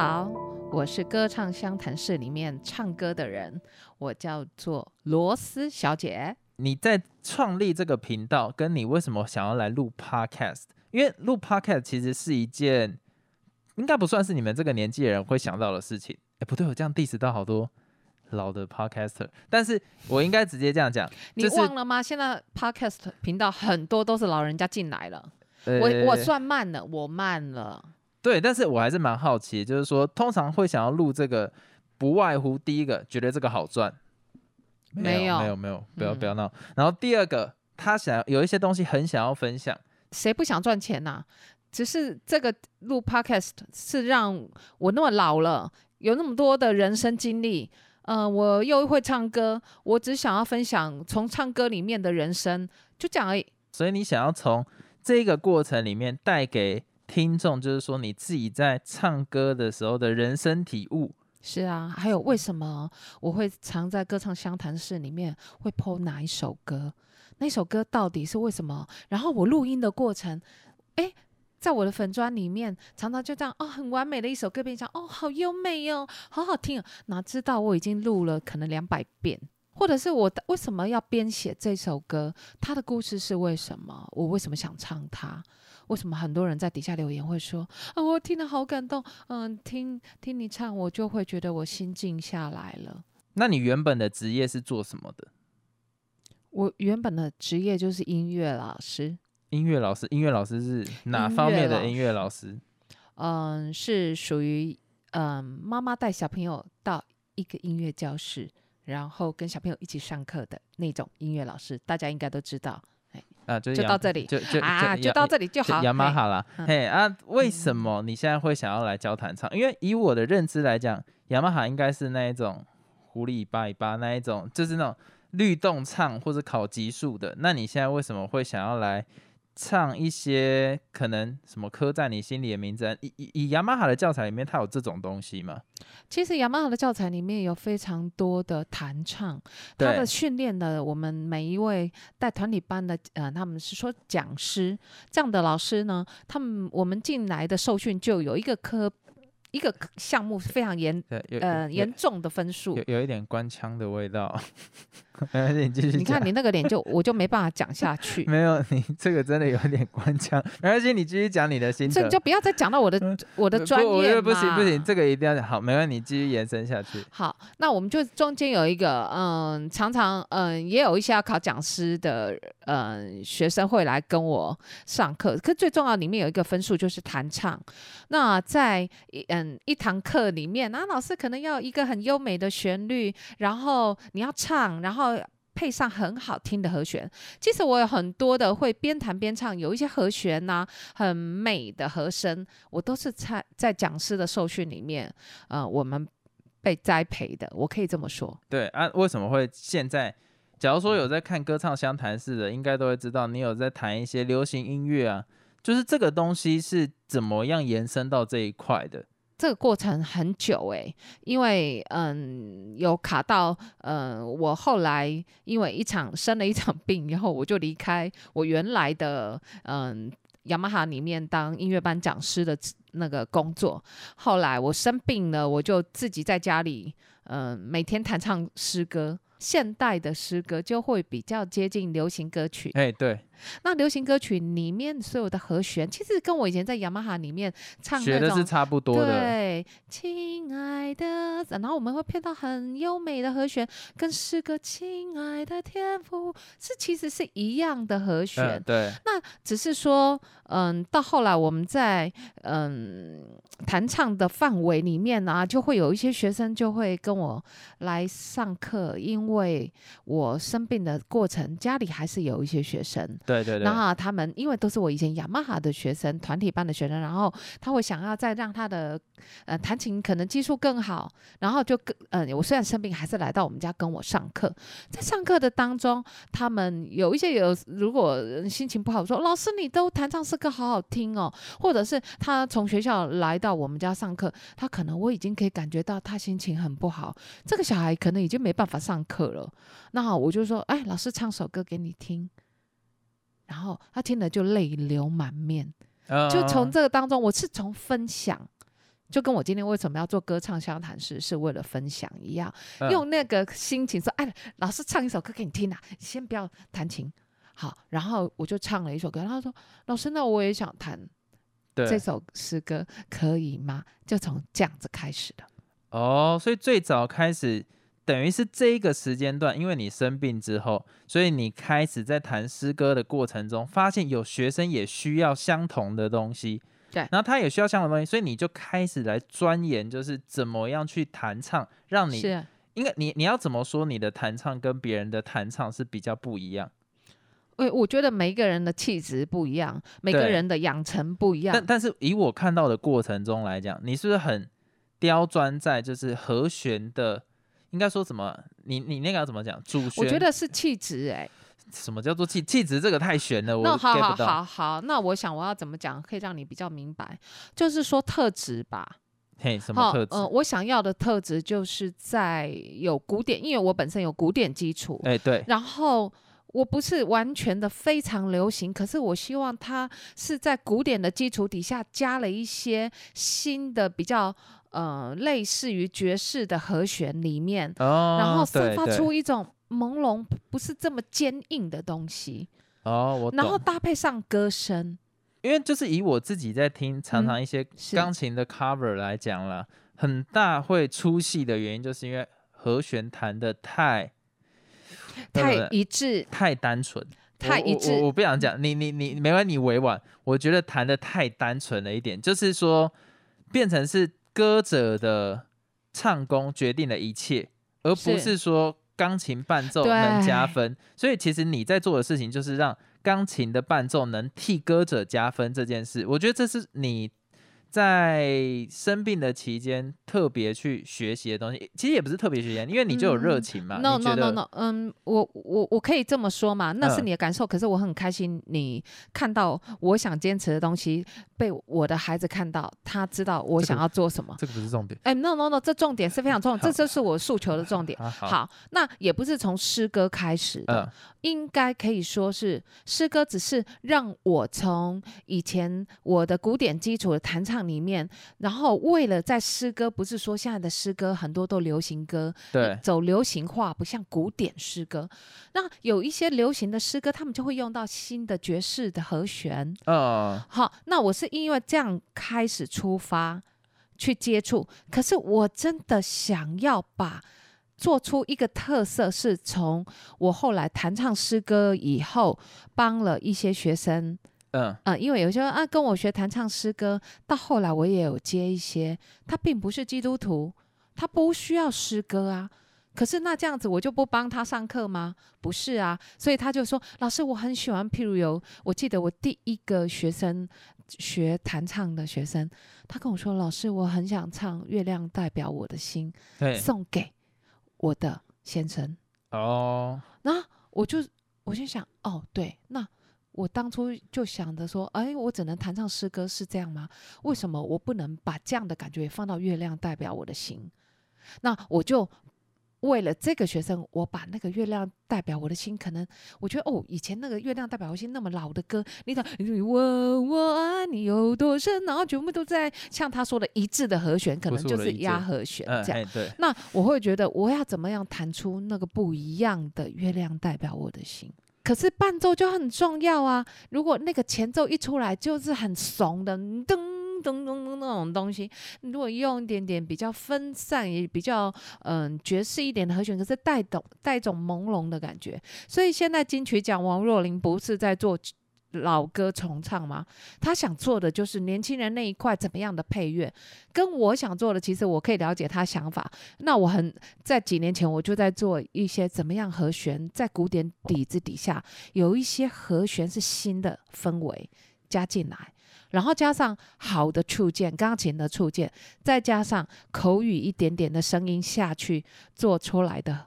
家好，我是歌唱湘潭市里面唱歌的人，我叫做罗斯小姐。你在创立这个频道，跟你为什么想要来录 podcast？因为录 podcast 其实是一件，应该不算是你们这个年纪的人会想到的事情。哎，不对，我这样 diss 到好多老的 podcaster，但是我应该直接这样讲，你就是忘了吗？现在 podcast 频道很多都是老人家进来了，我我呃算慢了，我慢了。对，但是我还是蛮好奇，就是说，通常会想要录这个，不外乎第一个觉得这个好赚，没有有没有没有，不要嗯不要闹。然后第二个，他想要有一些东西很想要分享，谁不想赚钱呐、只是这个录 podcast 是让我那么老了，有那么多的人生经历，呃，我又会唱歌，我只想要分享从唱歌里面的人生，就这样而已。所以你想要从这个过程里面带给听众，就是说你自己在唱歌的时候的人生体悟。是啊，还有为什么我会常在歌唱相谈室里面会 PO 哪一首歌？那首歌到底是为什么？然后我录音的过程，诶，在我的粉砖里面，常常就这样哦，很完美的一首歌，变成哦，好优美哦，好好听哦。哪知道我已经录了可能两百遍，或者是我为什么要编写这首歌？它的故事是为什么？我为什么想唱它？为什么很多人在底下留言会说啊，我听了好感动，嗯，听听你唱，我就会觉得我心静下来了。那你原本的职业是做什么的？我原本的职业就是音乐老师，音乐老师，音乐老师是哪方面的音乐老师？嗯，是属于嗯妈妈带小朋友到一个音乐教室，然后跟小朋友一起上课的那种音乐老师，大家应该都知道。啊，就 就到这里就就啊，就到这里就好。就雅马嘿哈啦，嗯嘿啊，为什么你现在会想要来教弹唱？因为以我的认知来讲，雅马哈应该是那一种狐狸尾巴一巴那一种，就是那种律动唱或者考级数的。那你现在为什么会想要来唱一些可能什么刻在你心里的名字啊？以以以雅马哈的教材里面，它有这种东西吗？其实雅马哈的教材里面有非常多的弹唱，他的训练的我们每一位带团体班的，呃，他们是说讲师这样的老师呢，他们我们进来的受训就有一个科一个项目非常严呃严重的分数有。有一点官腔的味道。没关系，你继续。你看你那个脸就我就没办法讲下去，没有，你这个真的有点官腔。没关系，你继续讲你的心得。所以你就不要再讲到我的我的专业我觉得不行不行，这个一定要讲好，没问题，你继续延伸下去。好，那我们就中间有一个，嗯，常常，嗯，也有一些要考讲师的，嗯，学生会来跟我上课。可最重要里面有一个分数就是弹唱。那在一嗯一堂课里面，那老师可能要一个很优美的旋律，然后你要唱，然后。配上很好听的和弦，其实我有很多的会边弹边唱，有一些和弦呐、很美的和声，我都是在在讲师的受训里面，呃，我们被栽培的，我可以这么说。对啊，为什么会现在？假如说有在看歌唱相谈室的，应该都会知道，你有在弹一些流行音乐啊，就是这个东西是怎么样延伸到这一块的？这个过程很久诶、因为嗯有卡到嗯我后来因为一场生了一场病，然后我就离开我原来的嗯雅马哈里面当音乐班讲师的那个工作。后来我生病了，我就自己在家里嗯每天弹唱诗歌。现代的诗歌就会比较接近流行歌曲，哎，对，那流行歌曲里面所有的和弦，其实跟我以前在雅马哈里面唱学的是差不多的。对，亲爱的，然后我们会配到很优美的和弦，跟诗歌“亲爱的天赋”是其实是一样的和弦，嗯，对，只是说，嗯，到后来我们在嗯弹唱的范围里面啊，就会有一些学生就会跟我来上课，因为我生病的过程，家里还是有一些学生。对对对然，后他们因为都是我以前雅马哈的学生，团体班的学生，然后他会想要再让他的呃弹琴可能技术更好，然后就跟呃我虽然生病，还是来到我们家跟我上课。在上课的当中，他们有一些有如果心情不好，说老师你都弹唱诗歌好好听哦，或者是他从学校来到我们家上课，他可能我已经可以感觉到他心情很不好，这个小孩可能已经没办法上课了。那好我就说，哎，老师唱首歌给你听。然后他听了就泪流满面，就从嗯这个当中，我是从分享就跟我今天为什么要做歌唱相谈室，是为了分享一样，嗯用那个心情说，哎，老师唱一首歌给你听啊，你先不要弹琴。好，然后我就唱了一首歌，然后他说：“老师，那我也想弹这首诗歌，可以吗？”就从这样子开始的。哦，所以最早开始等于是这一个时间段，因为你生病之后，所以你开始在弹诗歌的过程中，发现有学生也需要相同的东西。对然后他也需要相同的东西，所以你就开始来钻研，就是怎么样去弹唱，让你是，应该你你要怎么说你的弹唱跟别人的弹唱是比较不一样？我我觉得每一个人的气质不一样，每个人的养成不一样但。但是以我看到的过程中来讲，你是不是很刁钻在就是和弦的？应该说什么？你你那个要怎么讲？主旋？我觉得是气质哎、什么叫做气气质？这个太悬了，我那好 get 好不到。好好，那我想我要怎么讲可以让你比较明白，就是说特质吧。嘿，什么特质？呃，我想要的特质就是在有古典，因为我本身有古典基础，哎、对，然后我不是完全的非常流行，可是我希望它是在古典的基础底下加了一些新的比较呃类似于爵士的和弦里面，哦，然后散发出一种朦胧不是这么坚硬的东西，哦，我然后。搭配上歌声，因为就是以我自己在听常常一些钢琴的 cover 来讲啦，很大会出戏的原因，就是因为和弦弹的太太呃一致，太单纯。太一致。我不想讲，你你你没关系，你委婉。我觉得弹的太单纯了一点，就是说变成是歌者的唱功决定了一切，而不是是说钢琴伴奏能加分。所以其实你在做的事情就是让钢琴的伴奏能替歌者加分这件事。我觉得这是你。在生病的期间，特别去学习的东西，其实也不是特别学习，因为你就有热嗯情嘛。No no no no，嗯，我我我可以这么说嘛，那是嗯你的感受，可是我很开心你看到我想坚持的东西被我的孩子看到，他知道我想要做什么。这个不是重点。哎、n o no no，这重点是非常重要，这就是我诉求的重点。啊好，好，那也不是从诗歌开始的，嗯，应该可以说是诗歌，只是让我从以前我的古典基础的弹唱里面，然后为了在诗歌，不是说现在的诗歌很多都流行歌，对，走流行化，不像古典诗歌。那有一些流行的诗歌，他们就会用到新的爵士的和弦。嗯，好，那我是因为这样开始出发去接触，可是我真的想要把。做出一个特色，是从我后来弹唱诗歌以后，帮了一些学生，嗯，呃，因为有些人啊跟我学弹唱诗歌，到后来我也有接一些，他并不是基督徒，他不需要诗歌啊。可是那这样子我就不帮他上课吗？不是啊，所以他就说：“老师，我很喜欢，譬如有，我记得我第一个学生学弹唱的学生，他跟我说：‘老师，我很想唱《月亮代表我的心》，送给我的先生。’哦，那我就我就想，哦，对，那我当初就想着说，哎，我只能弹唱诗歌是这样吗？为什么我不能把这样的感觉也放到月亮代表我的心？那我就为了这个学生，我把那个月亮代表我的心，可能我觉得哦，以前那个月亮代表我的心那么老的歌，你看，你问我爱你有多深，然后全部都在像他说的一致的和弦，可能就是压和弦嗯，这样。那我会觉得我要怎么样弹出那个不一样的月亮代表我的心。可是伴奏就很重要啊！如果那个前奏一出来就是很怂的噔噔噔噔那种东西，如果用一点点比较分散，也比较嗯爵士一点的和弦，可是带动带种朦胧的感觉。所以现在金曲奖王若琳不是在做老歌重唱吗？他想做的就是年轻人那一块怎么样的配乐，跟我想做的，其实我可以了解他想法。那我很在几年前我就在做一些怎么样和弦，在古典底子底下有一些和弦是新的氛围加进来，然后加上好的触键，钢琴的触键，再加上口语一点点的声音下去做出来的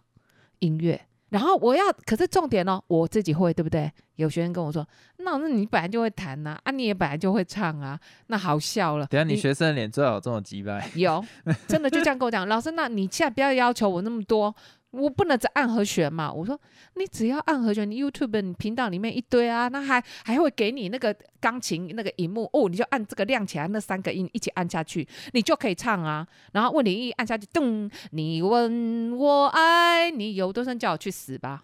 音乐。然后我要，可是重点哦，我自己会，对不对？有学生跟我说，那那你本来就会弹呐、啊，你也本来就会唱啊，那好笑了。等下你学生的脸最好这种击败，有，真的就这样跟我讲，老师，那你现在不要要求我那么多，我不能只按和弦嘛。我说你只要按和弦，你 YouTube 你频道里面一堆啊，那还还会给你那个钢琴那个荧幕哦，你就按这个亮起来，那三个音一起按下去，你就可以唱啊。然后问你一按下去，咚，你问我爱你有多深，叫我去死吧！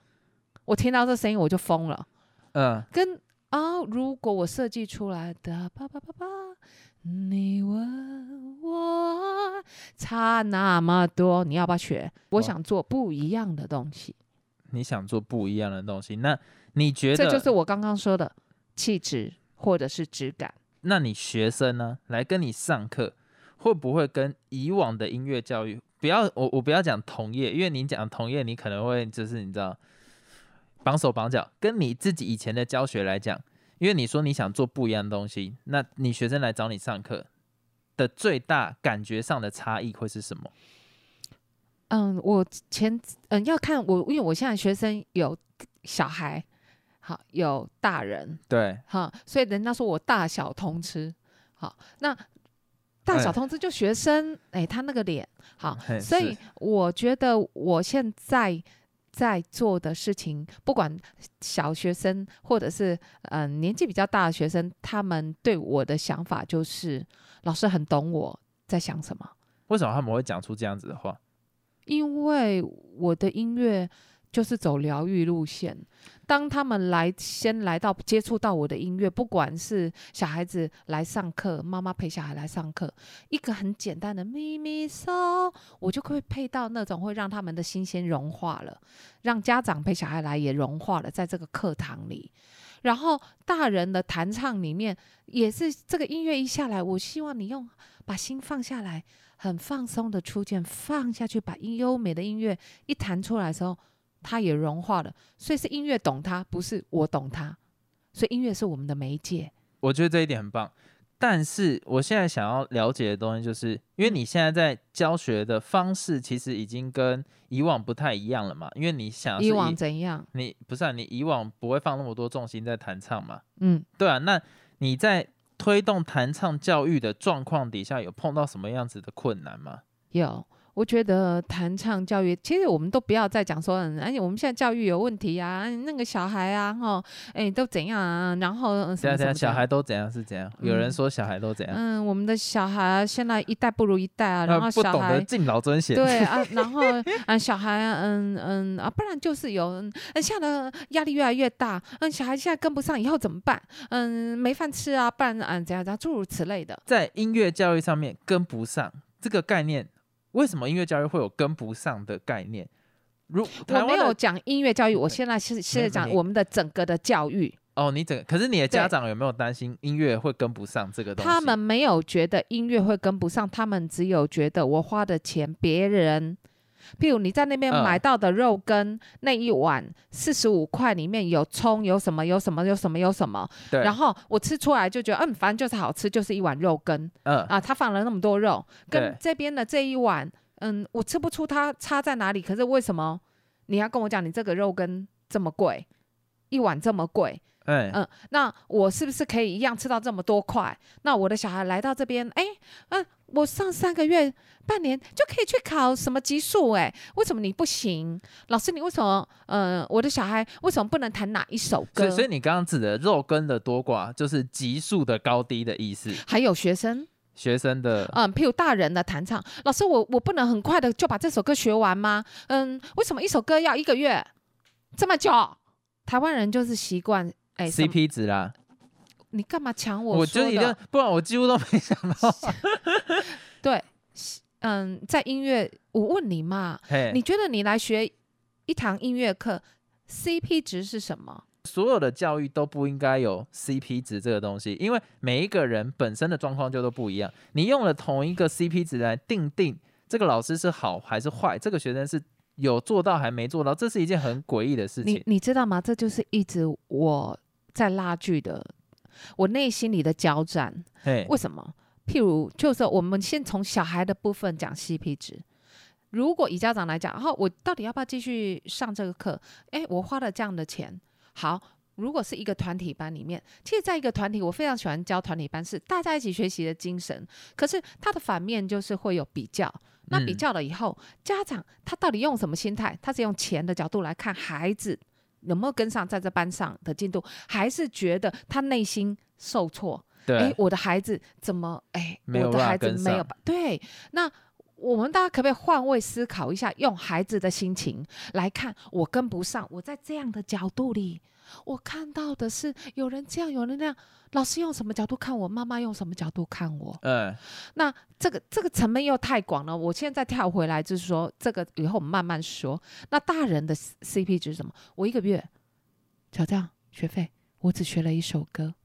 我听到这声音我就疯了。嗯，跟啊，如果我设计出来的叭叭叭叭，你问我差那么多，你要不要学？我哦想做不一样的东西，你想做不一样的东西，那你觉得这？就是我刚刚说的气质或者是质感。那你学生呢，来跟你上课，会不会跟以往的音乐教育？不要我我不要讲同业，因为你讲同业，你可能会就是你知道绑手绑脚。跟你自己以前的教学来讲，因为你说你想做不一样的东西，那你学生来找你上课的最大感觉上的差异会是什么？嗯，我前嗯要看我，因为我现在学生有小孩，好有大人，对，哈，所以人家说我大小通吃，好，那大小哎通吃就学生，哎、他那个脸，好，所以我觉得我现在在做的事情，不管小学生或者是嗯、呃年纪比较大的学生，他们对我的想法就是，老师很懂我在想什么，为什么他们会讲出这样子的话？因为我的音乐就是走疗愈路线。当他们来先来到接触到我的音乐，不管是小孩子来上课，妈妈陪小孩来上课，一个很简单的咪咪嗦，我就会配到那种会让他们的心先融化了，让家长陪小孩来也融化了，在这个课堂里。然后大人的弹唱里面也是这个音乐一下来，我希望你用把心放下来，很放松的出键放下去，把优美的音乐一弹出来的时候，它也融化了。所以是音乐懂它，不是我懂它。所以音乐是我们的媒介。我觉得这一点很棒。但是我现在想要了解的东西，就是因为你现在在教学的方式，其实已经跟以往不太一样了嘛。因为你想以往怎样？你不是啊，你以往不会放那么多重心在弹唱嘛？嗯，对啊，那你在推动弹唱教育的状况底下，有碰到什么样子的困难吗？有。我觉得弹唱教育，其实我们都不要再讲说，嗯而且我们现在教育有问题啊，嗯那个小孩啊，哈，哎，都怎样啊？然后嗯什对啊，对啊，么什么的小孩都怎样是怎样？有人嗯说小孩都怎样？嗯，我们的小孩现在一代不如一代啊，然呃后小孩不懂得敬老尊贤。对 啊，然后啊，小孩啊，嗯嗯啊，不然就是有，嗯，现在的压力越来越大，嗯，小孩现在跟不上，以后怎么办？嗯，没饭吃啊，不然嗯怎样怎样，诸如此类的。在音乐教育上面跟不上这个概念，为什么音乐教育会有跟不上的概念？如我没有讲音乐教育，我现在是是在讲我们的整个的教育，哦，你整个可是你的家对长有没有担心音乐会跟不上这个东西？他们没有觉得音乐会跟不上，他们只有觉得我花的钱别人。譬如你在那边嗯买到的肉羹，那一碗四十五块，里面有葱，有什么，有什么，有什么，有什么，对，然后我吃出来就觉得，嗯，反正就是好吃，就是一碗肉羹嗯啊。他放了那么多肉，跟这边的这一碗，嗯，我吃不出它差在哪里。可是为什么你要跟我讲你这个肉羹这么贵，一碗这么贵？哎嗯，那我是不是可以一样吃到这么多块？那我的小孩来到这边，哎，嗯，我上三个月、半年就可以去考什么级数？哎，为什么你不行？老师，你为什么？呃，我的小孩为什么不能弹哪一首歌？所以所以你刚刚指的肉根的多寡，就是级数的高低的意思。还有学生，学生的嗯，譬如大人的弹唱，老师，我我不能很快的就把这首歌学完吗？嗯，为什么一首歌要一个月这么久？台湾人就是习惯，哎、CP 值啦，你干嘛抢我说的？就一定，不然我几乎都没想到。对，嗯，在音乐，我问你嘛，你觉得你来学一堂音乐课，CP 值是什么？所有的教育都不应该有 CP 值这个东西，因为每一个人本身的状况就都不一样。你用了同一个 CP 值来定定这个老师是好还是坏，这个学生是有做到还没做到，这是一件很诡异的事情。你你知道吗？这就是一直我在拉锯的，我内心里的交战。嘿，为什么？譬如，就是我们先从小孩的部分讲 CP 值。如果以家长来讲，然后我到底要不要继续上这个课？诶，我花了这样的钱，好。如果是一个团体班里面，其实在一个团体，我非常喜欢教团体班，是大家一起学习的精神。可是它的反面就是会有比较，那比嗯较了以后，家长他到底用什么心态？他是用钱的角度来看孩子有没有跟上在这班上的进度，还是觉得他内心受挫？哎对，，我的孩子怎么哎，我的孩子没有吧对，那。我们大家可不可以换位思考一下，用孩子的心情来看，我跟不上，我在这样的角度里，我看到的是有人这样，有人那样。老师用什么角度看我？妈妈用什么角度看我？嗯，那这个这个层面又太广了。我现在跳回来，就是说这个以后我们慢慢说。那大人的 CP 值是什么？我一个月就这样学费，我只学了一首歌。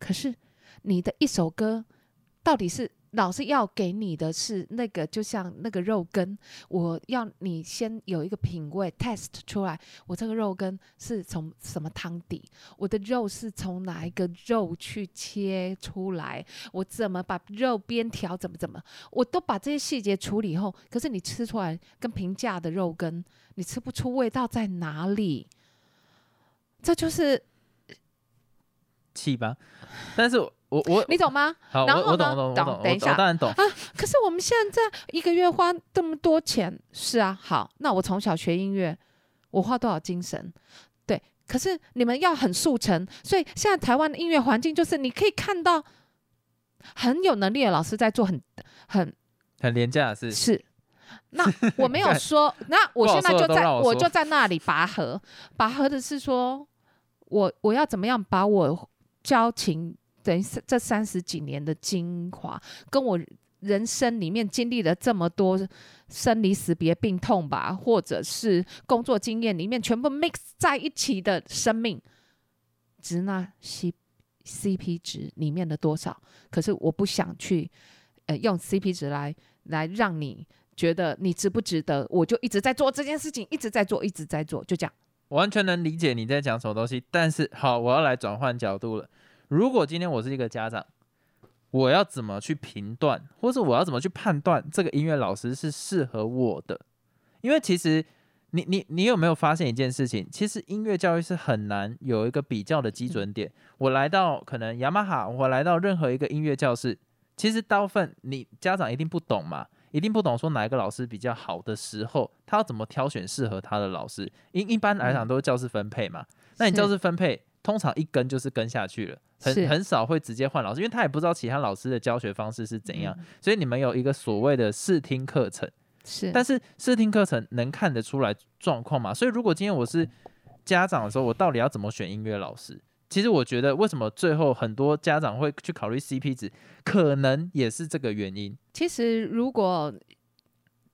可是你的一首歌，到底是老师要给你的是那个，就像那个肉羹，我要你先有一个品味 test 出来，我这个肉羹是从什么汤底，我的肉是从哪一个肉去切出来，我怎么把肉边条怎么怎么，我都把这些细节处理后，可是你吃出来跟平价的肉羹，你吃不出味道在哪里。这就是气吧。但是我我我你懂吗？好，然后我我懂呢懂我懂我懂，等一下我当然懂啊。可是我们现在一个月花这么多钱，是啊，好，那我从小学音乐，我花多少精神？对，可是你们要很速成，所以现在台湾的音乐环境就是你可以看到很有能力的老师在做很很很廉价的事，是。那 我没有说，那我现在就在我我就在那里拔河，拔河的是说，我我要怎么样把我交情等于是这三十几年的精华，跟我人生里面经历了这么多生离死别、病痛吧，或者是工作经验里面全部 mix 在一起的生命，值那 C CP 值里面的多少？可是我不想去呃用 CP 值来来让你觉得你值不值得，我就一直在做这件事情，一直在做，一直在做，就这样。完全能理解你在讲什么东西。但是好，我要来转换角度了。如果今天我是一个家长，我要怎么去评断，或者我要怎么去判断这个音乐老师是适合我的？因为其实你你你有没有发现一件事情？其实音乐教育是很难有一个比较的基准点。我来到可能雅马哈，我来到任何一个音乐教室，其实大部分你家长一定不懂嘛，一定不懂说哪一个老师比较好的时候，他要怎么挑选适合他的老师。一一般来讲都是教室分配嘛，那你教室分配通常一跟就是跟下去了，很很少会直接换老师，因为他也不知道其他老师的教学方式是怎样，嗯所以你们有一个所谓的试听课程。是，但是试听课程能看得出来状况嘛？所以如果今天我是家长的时候，我到底要怎么选音乐老师？其实我觉得，为什么最后很多家长会去考虑 CP 值，可能也是这个原因。其实如果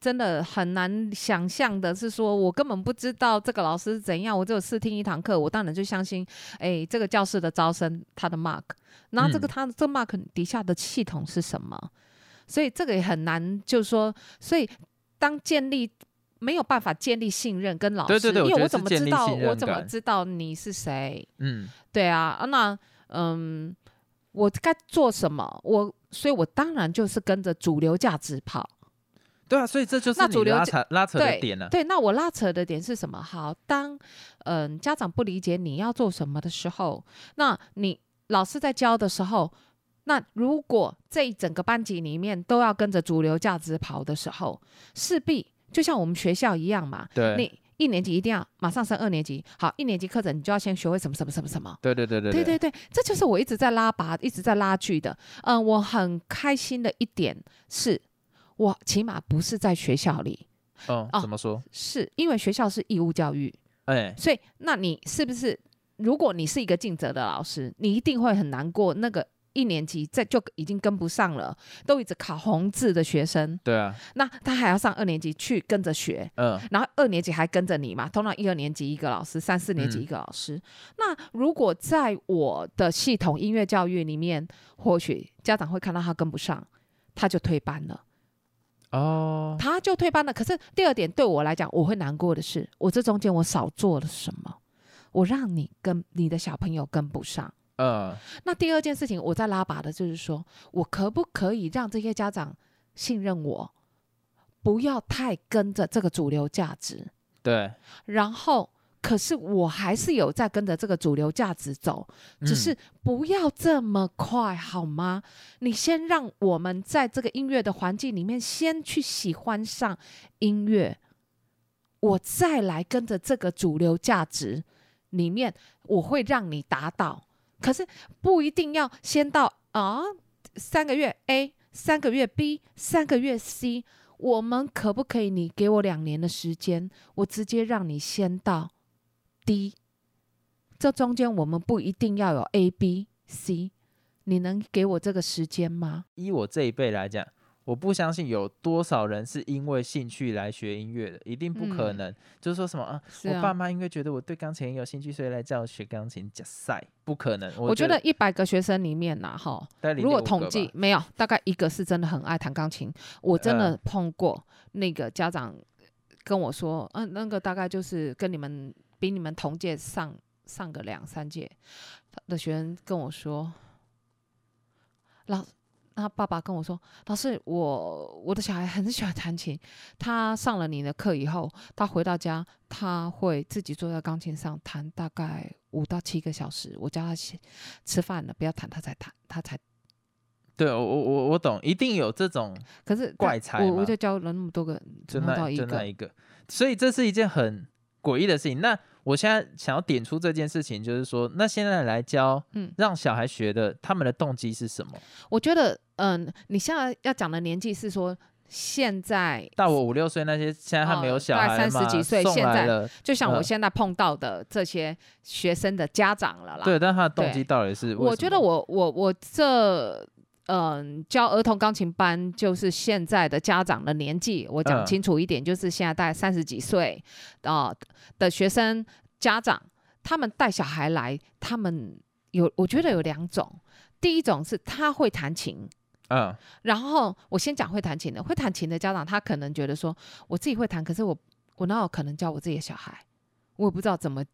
真的很难想象的是说，我根本不知道这个老师是怎样，我只有试听一堂课，我当然就相信，哎，这个教室的招生他的 mark，然后这个嗯他这个 mark 底下的系统是什么？所以这个也很难，就是说，所以当建立。没有办法建立信任跟老师，对对对因为我怎么知道我怎么知道你是谁？嗯，对啊，啊那嗯，我该做什么？我所以，我当然就是跟着主流价值跑。对啊，所以这就是那主流就扯拉扯的点了、对，那我拉扯的点是什么？好，当嗯家长不理解你要做什么的时候，那你老师在教的时候，那如果这一整个班级里面都要跟着主流价值跑的时候，势必就像我们学校一样嘛，对，你一年级一定要马上升二年级，好，一年级课程你就要先学会什么什么什么什么。对对对对对对对，这就是我一直在拉拔、一直在拉锯的。嗯，我很开心的一点是，我起码不是在学校里，嗯，哦怎么说？是因为学校是义务教育，哎、所以那你是不是，如果你是一个尽责的老师，你一定会很难过。那个一年级在就已经跟不上了，都一直考红字的学生，对啊，那他还要上二年级去跟着学，嗯，然后二年级还跟着你嘛，通常一二年级一个老师，三四年级嗯一个老师。那如果在我的系统音乐教育里面，或许家长会看到他跟不上，他就退班了，哦，他就退班了。可是第二点对我来讲，我会难过的是，我这中间我少做了什么，我让你跟你的小朋友跟不上。嗯，那第二件事情，我在拉拔的就是说，我可不可以让这些家长信任我，不要太跟着这个主流价值，对，然后可是我还是有在跟着这个主流价值走，只嗯是不要这么快，好吗？你先让我们在这个音乐的环境里面，先去喜欢上音乐，我再来跟着这个主流价值里面，我会让你达到。可是不一定要先到啊，三个月 A，三个月 B，三个月 C。我们可不可以？你给我两年的时间，我直接让你先到 D。这中间我们不一定要有 A、B、C，你能给我这个时间吗？以我这一辈来讲，我不相信有多少人是因为兴趣来学音乐的，一定不可嗯能。就是说什么啊，是我爸妈因为觉得我对钢琴很有兴趣，所以来叫我学钢琴，加赛不可能。我觉得一百个学生里面呐，哈，如果统，计没有，大概一个是真的很爱弹钢琴。我真的嗯碰过那个家长跟我说，嗯、那个大概就是跟你们比你们同届上上个两三届的学生跟我说，老。他爸爸跟我说：“老师，我我的小孩很喜欢弹琴。他上了你的课以后，他回到家，他会自己坐在钢琴上弹大概五到七个小时。我叫他吃吃饭了，不要弹，他才弹，他才对我我我我懂，一定有这种可是怪才我我就教了那么多个，就那一个，所以这是一件很诡异的事情。那我现在想要点出这件事情，就是说，那现在来教，嗯让小孩学的，他们的动机是什么？我觉得，嗯，你现在要讲的年纪是说，现在到我五六岁那些，现在还没有小孩了嘛30几岁现在，就像我嗯现在碰到的这些学生的家长了啦。对，但他的动机到底是？我觉得我我我这。嗯，教儿童钢琴班就是现在的家长的年纪，我讲嗯清楚一点，就是现在大概三十几岁啊、的学生家长，他们带小孩来，他们有我觉得有两种，第一种是他会弹琴，嗯然后我先讲会弹琴的，会弹琴的家长，他可能觉得说，我自己会弹，可是我我哪有可能教我自己的小孩？我也不知道怎么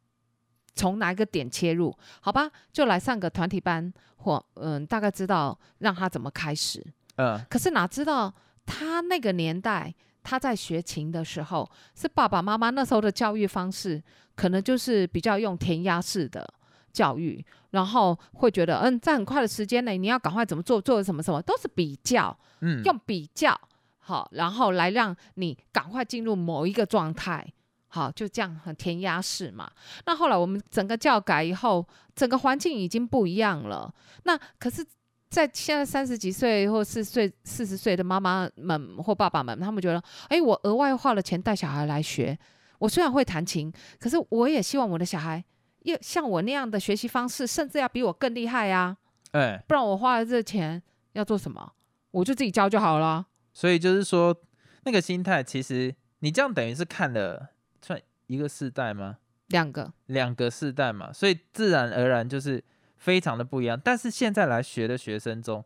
从哪一个点切入，好吧，就来上个团体班，或嗯，大概知道让他怎么开始。嗯可是哪知道他那个年代，他在学琴的时候，是爸爸妈妈那时候的教育方式，可能就是比较用填鸭式的教育，然后会觉得，嗯，在很快的时间内，你要赶快怎么做，做什么什么，都是比较，嗯，用比较好，然后来让你赶快进入某一个状态。好，就这样很填鸭式嘛。那后来我们整个教改以后，整个环境已经不一样了。那可是，在现在三十几岁或四十岁、四十岁的妈妈们或爸爸们，他们觉得，哎，我额外花了钱带小孩来学，我虽然会弹琴，可是我也希望我的小孩要像我那样的学习方式，甚至要比我更厉害啊！哎，不然我花了这钱要做什么？我就自己教就好了。所以就是说，那个心态，其实你这样等于是看了算一个世代吗？两个，两个世代嘛，所以自然而然就是非常的不一样。但是现在来学的学生中，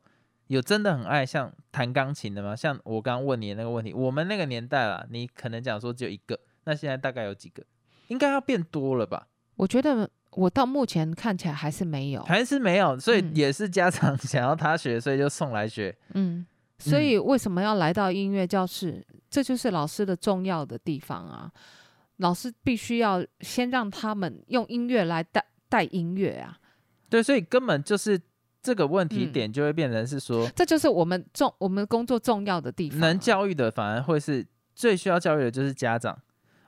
有真的很爱像弹钢琴的吗？像我刚刚问你的那个问题，我们那个年代啦，你可能讲说只有一个，那现在大概有几个？应该要变多了吧？我觉得我到目前看起来还是没有。还是没有？所以嗯也是家长 想要他学，所以就送来学。嗯，所以为什么要来到音乐教室？这就是老师的重要的地方啊！老师必须要先让他们用音乐来带带音乐啊，对，所以根本就是这个问题嗯点就会变成是说，这就是我们重我们工作重要的地方啊、能教育的反而会是最需要教育的就是家长，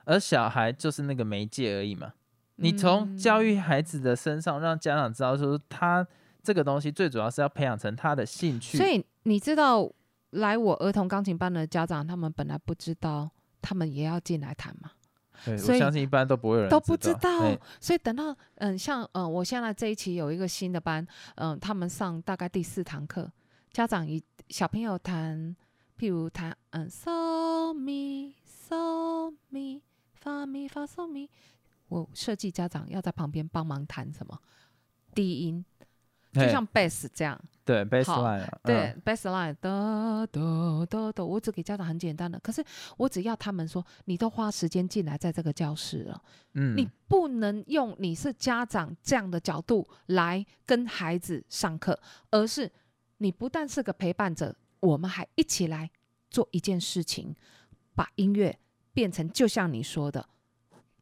而小孩就是那个媒介而已嘛。你从教育孩子的身上，让家长知道说他这个东西最主要是要培养成他的兴趣。所以你知道来我儿童钢琴班的家长，他们本来不知道，他们也要进来弹嘛。对，我相信一般都不会有人都不知道哎，所以等到嗯，像嗯，我现在这一期有一个新的班，嗯，他们上大概第四堂课，家长一小朋友弹，譬如弹嗯，so mi so mi fa mi fa so mi，我设计家长要在旁边帮忙弹什么。低音，就像 bass 这样，对 bass 好 line 啊，对嗯，，bass line 哒哒哒哒，我只给家长很简单的，可是我只要他们说，你都花时间进来在这个教室了。嗯，你不能用你是家长这样的角度来跟孩子上课，而是你不但是个陪伴者，我们还一起来做一件事情，把音乐变成就像你说的，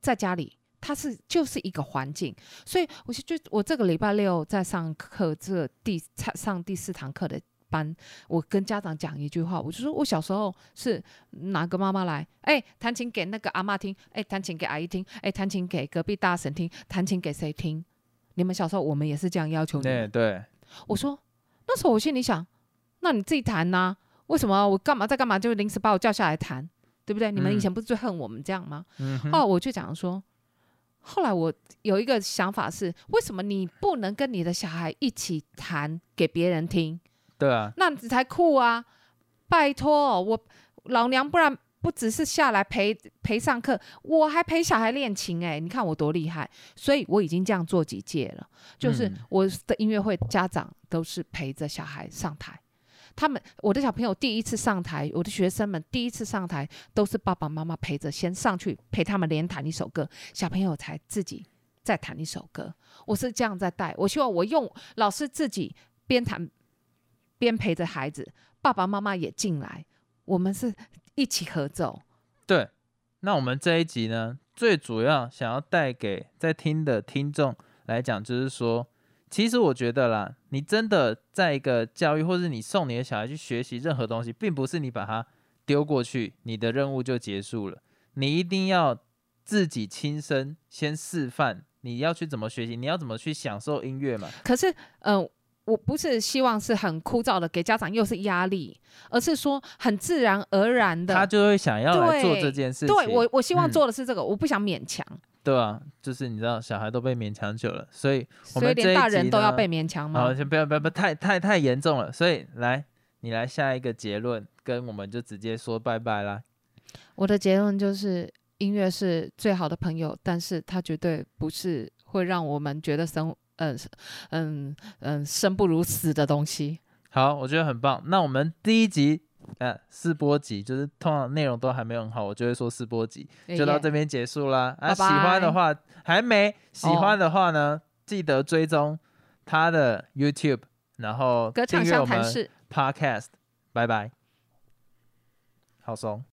在家里它是就是一个环境，所以我就就我这个礼拜六在上课，这第上上第四堂课的班，我跟家长讲一句话，我就说我小时候是哪个妈妈来，哎，弹琴给那个阿妈听，哎，弹琴给阿姨听，哎，弹琴给隔壁大婶听，弹琴给谁听？你们小时候我们也是这样要求你对们。对，我说那时候我心里想，那你自己弹呐、为什么我干嘛在干嘛就临时把我叫下来弹，对不对？你们以嗯前不是最恨我们这样吗？嗯哼，后来我就讲说，后来我有一个想法是，为什么你不能跟你的小孩一起弹给别人听？对啊，那你才酷啊！拜托，我老娘不然不只是下来陪陪上课，我还陪小孩练琴哎、你看我多厉害！所以我已经这样做几届了，就是嗯我的音乐会家长都是陪着小孩上台。他们，我的小朋友第一次上台，我的学生们第一次上台，都是爸爸妈妈陪着先上去陪他们连弹一首歌，小朋友才自己再弹一首歌。我是这样在带，我希望我用老师自己边弹边陪着孩子，爸爸妈妈也进来，我们是一起合奏。对。那我们这一集呢，最主要想要带给在听的听众来讲，就是说，其实我觉得啦，你真的在一个教育，或是你送你的小孩去学习任何东西，并不是你把它丢过去，你的任务就结束了。你一定要自己亲身先示范，你要去怎么学习，你要怎么去享受音乐嘛。可是，嗯、我不是希望是很枯燥的给家长又是压力，而是说很自然而然的。他就会想要来做这件事情。对我，我希望嗯做的是这个，我不想勉强，对啊，就是你知道，小孩都被勉强久了，所以我所以们连大人都要被勉强吗好，吗？先不要不要不要太太太严重了，所以来你来下一个结论，跟我们就直接说拜拜啦。我的结论就是，音乐是最好的朋友，但是它绝对不是会让我们觉得生嗯嗯嗯生不如死的东西。好，我觉得很棒。那我们第一集呃试播集，就是通常内容都还没有很好，我就会说试播集就到这边结束啦。啊，喜欢的话还没喜欢的话呢，记得追踪他的 YouTube，然后订阅我们。Podcast，拜拜。好松。